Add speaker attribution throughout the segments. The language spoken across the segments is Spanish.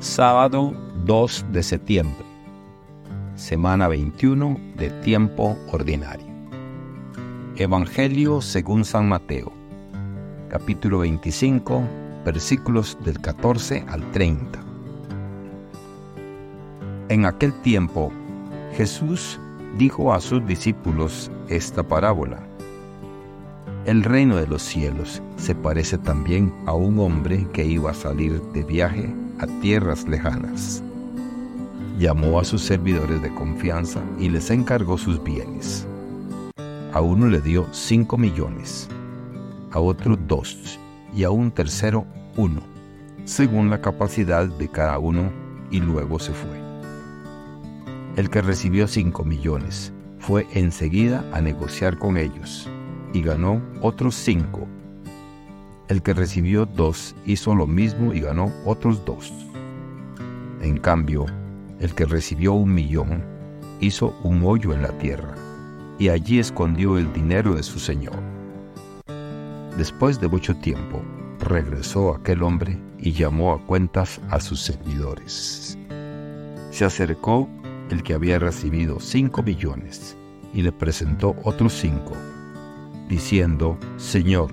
Speaker 1: Sábado 2 de septiembre, semana 21 de tiempo ordinario. Evangelio según San Mateo, capítulo 25, versículos del 14 al 30. En aquel tiempo, Jesús dijo a sus discípulos esta parábola. El reino de los cielos se parece también a un hombre que iba a salir de viaje a tierras lejanas. Llamó a sus servidores de confianza y les encargó sus bienes. A uno le dio cinco millones, a otro dos y a un tercero uno, según la capacidad de cada uno, y luego se fue. El que recibió cinco millones fue enseguida a negociar con ellos y ganó otros cinco el que recibió dos hizo lo mismo y ganó otros dos. En cambio, el que recibió un millón hizo un hoyo en la tierra y allí escondió el dinero de su señor. Después de mucho tiempo, regresó aquel hombre y llamó a cuentas a sus servidores. Se acercó el que había recibido cinco millones y le presentó otros cinco, diciendo, Señor,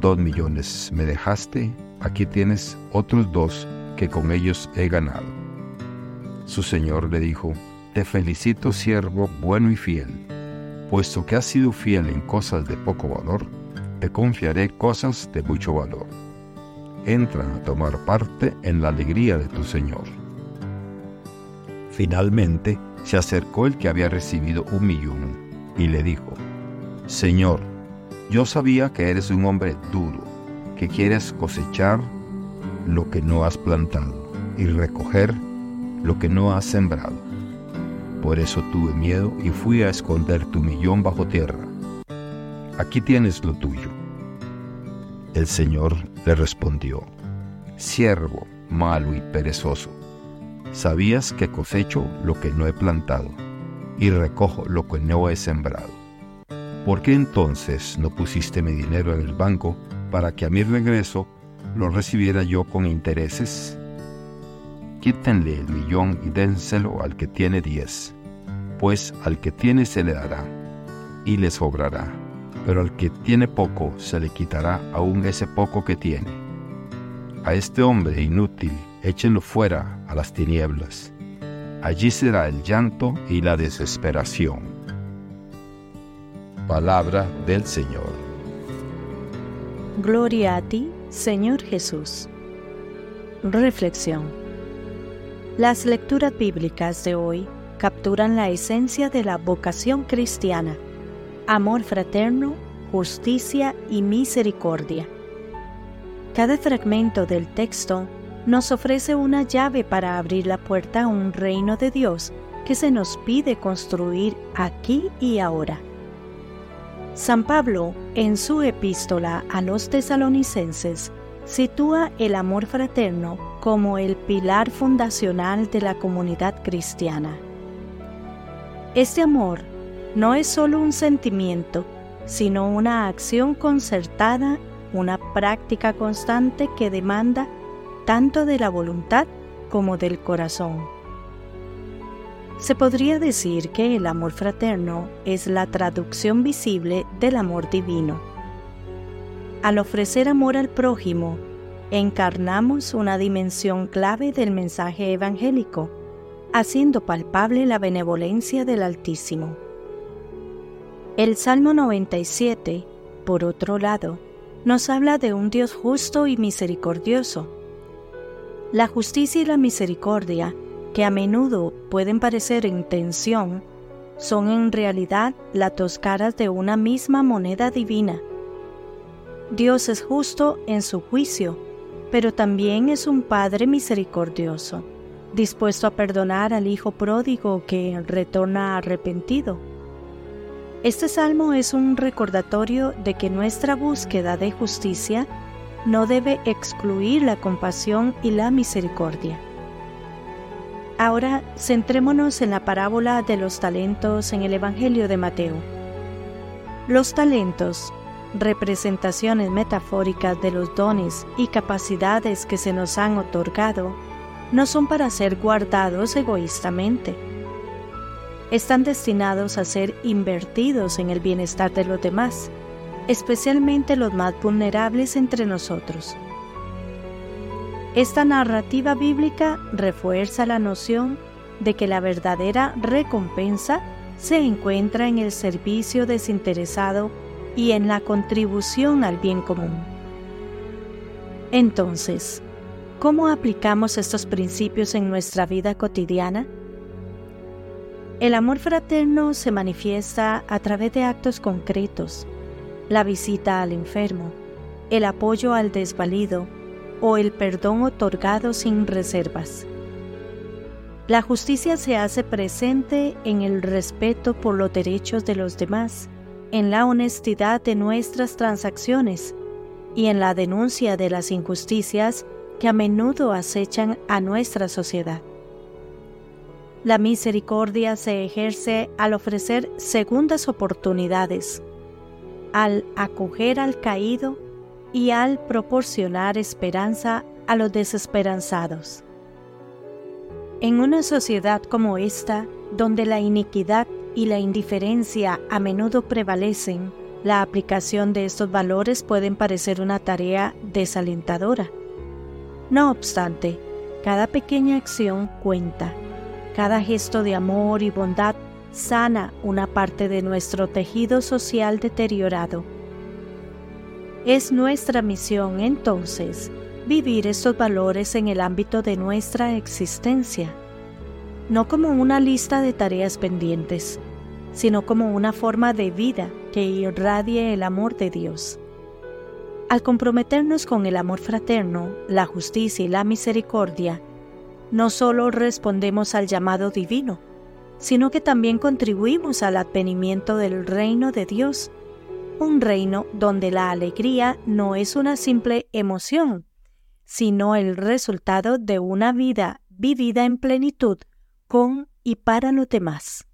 Speaker 1: dos millones me dejaste, aquí tienes otros dos que con ellos he ganado. Su señor le dijo, Te felicito siervo bueno y fiel, puesto que has sido fiel en cosas de poco valor, te confiaré cosas de mucho valor. Entra a tomar parte en la alegría de tu señor. Finalmente se acercó el que había recibido un millón y le dijo, Señor, yo sabía que eres un hombre duro, que quieres cosechar lo que no has plantado y recoger lo que no has sembrado. Por eso tuve miedo y fui a esconder tu millón bajo tierra. Aquí tienes lo tuyo. El Señor le respondió, siervo malo y perezoso, sabías que cosecho lo que no he plantado y recojo lo que no he sembrado ¿por qué entonces no pusiste mi dinero en el banco para que a mi regreso lo recibiera yo con intereses? Quítenle el millón y dénselo al que tiene diez, pues al que tiene se le dará y le sobrará, pero al que tiene poco se le quitará aún ese poco que tiene. A este hombre inútil échenlo fuera a las tinieblas. Allí será el llanto y la desesperación Palabra del Señor.
Speaker 2: Gloria a ti, Señor Jesús. Reflexión. Las lecturas bíblicas de hoy capturan la esencia de la vocación cristiana, amor fraterno, justicia y misericordia. Cada fragmento del texto nos ofrece una llave para abrir la puerta a un reino de Dios que se nos pide construir aquí y ahora. San Pablo, en su epístola a los tesalonicenses, sitúa el amor fraterno como el pilar fundacional de la comunidad cristiana. Este amor no es solo un sentimiento, sino una acción concertada, una práctica constante que demanda tanto de la voluntad como del corazón. Se podría decir que el amor fraterno es la traducción visible del amor divino. Al ofrecer amor al prójimo, encarnamos una dimensión clave del mensaje evangélico, haciendo palpable la benevolencia del Altísimo. El Salmo 97, por otro lado, nos habla de un Dios justo y misericordioso. La justicia y la misericordia que a menudo pueden parecer en tensión, son en realidad las dos caras de una misma moneda divina. Dios es justo en su juicio, pero también es un Padre misericordioso, dispuesto a perdonar al hijo pródigo que retorna arrepentido. Este salmo es un recordatorio de que nuestra búsqueda de justicia no debe excluir la compasión y la misericordia. Ahora centrémonos en la parábola de los talentos en el Evangelio de Mateo. Los talentos, representaciones metafóricas de los dones y capacidades que se nos han otorgado, no son para ser guardados egoístamente. Están destinados a ser invertidos en el bienestar de los demás, especialmente los más vulnerables entre nosotros. Esta narrativa bíblica refuerza la noción de que la verdadera recompensa se encuentra en el servicio desinteresado y en la contribución al bien común. Entonces, ¿cómo aplicamos estos principios en nuestra vida cotidiana? El amor fraterno se manifiesta a través de actos concretos, la visita al enfermo, el apoyo al desvalido, o el perdón otorgado sin reservas. La justicia se hace presente en el respeto por los derechos de los demás, en la honestidad de nuestras transacciones y en la denuncia de las injusticias que a menudo acechan a nuestra sociedad. La misericordia se ejerce al ofrecer segundas oportunidades, al acoger al caído y al proporcionar esperanza a los desesperanzados. En una sociedad como esta, donde la iniquidad y la indiferencia a menudo prevalecen, la aplicación de estos valores pueden parecer una tarea desalentadora. No obstante, cada pequeña acción cuenta. Cada gesto de amor y bondad sana una parte de nuestro tejido social deteriorado es nuestra misión entonces vivir estos valores en el ámbito de nuestra existencia, no como una lista de tareas pendientes, sino como una forma de vida que irradie el amor de Dios. Al comprometernos con el amor fraterno, la justicia y la misericordia, no solo respondemos al llamado divino, sino que también contribuimos al advenimiento del reino de Dios un reino donde la alegría no es una simple emoción, sino el resultado de una vida vivida en plenitud con y para los demás.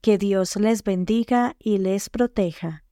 Speaker 2: Que Dios les bendiga y les proteja.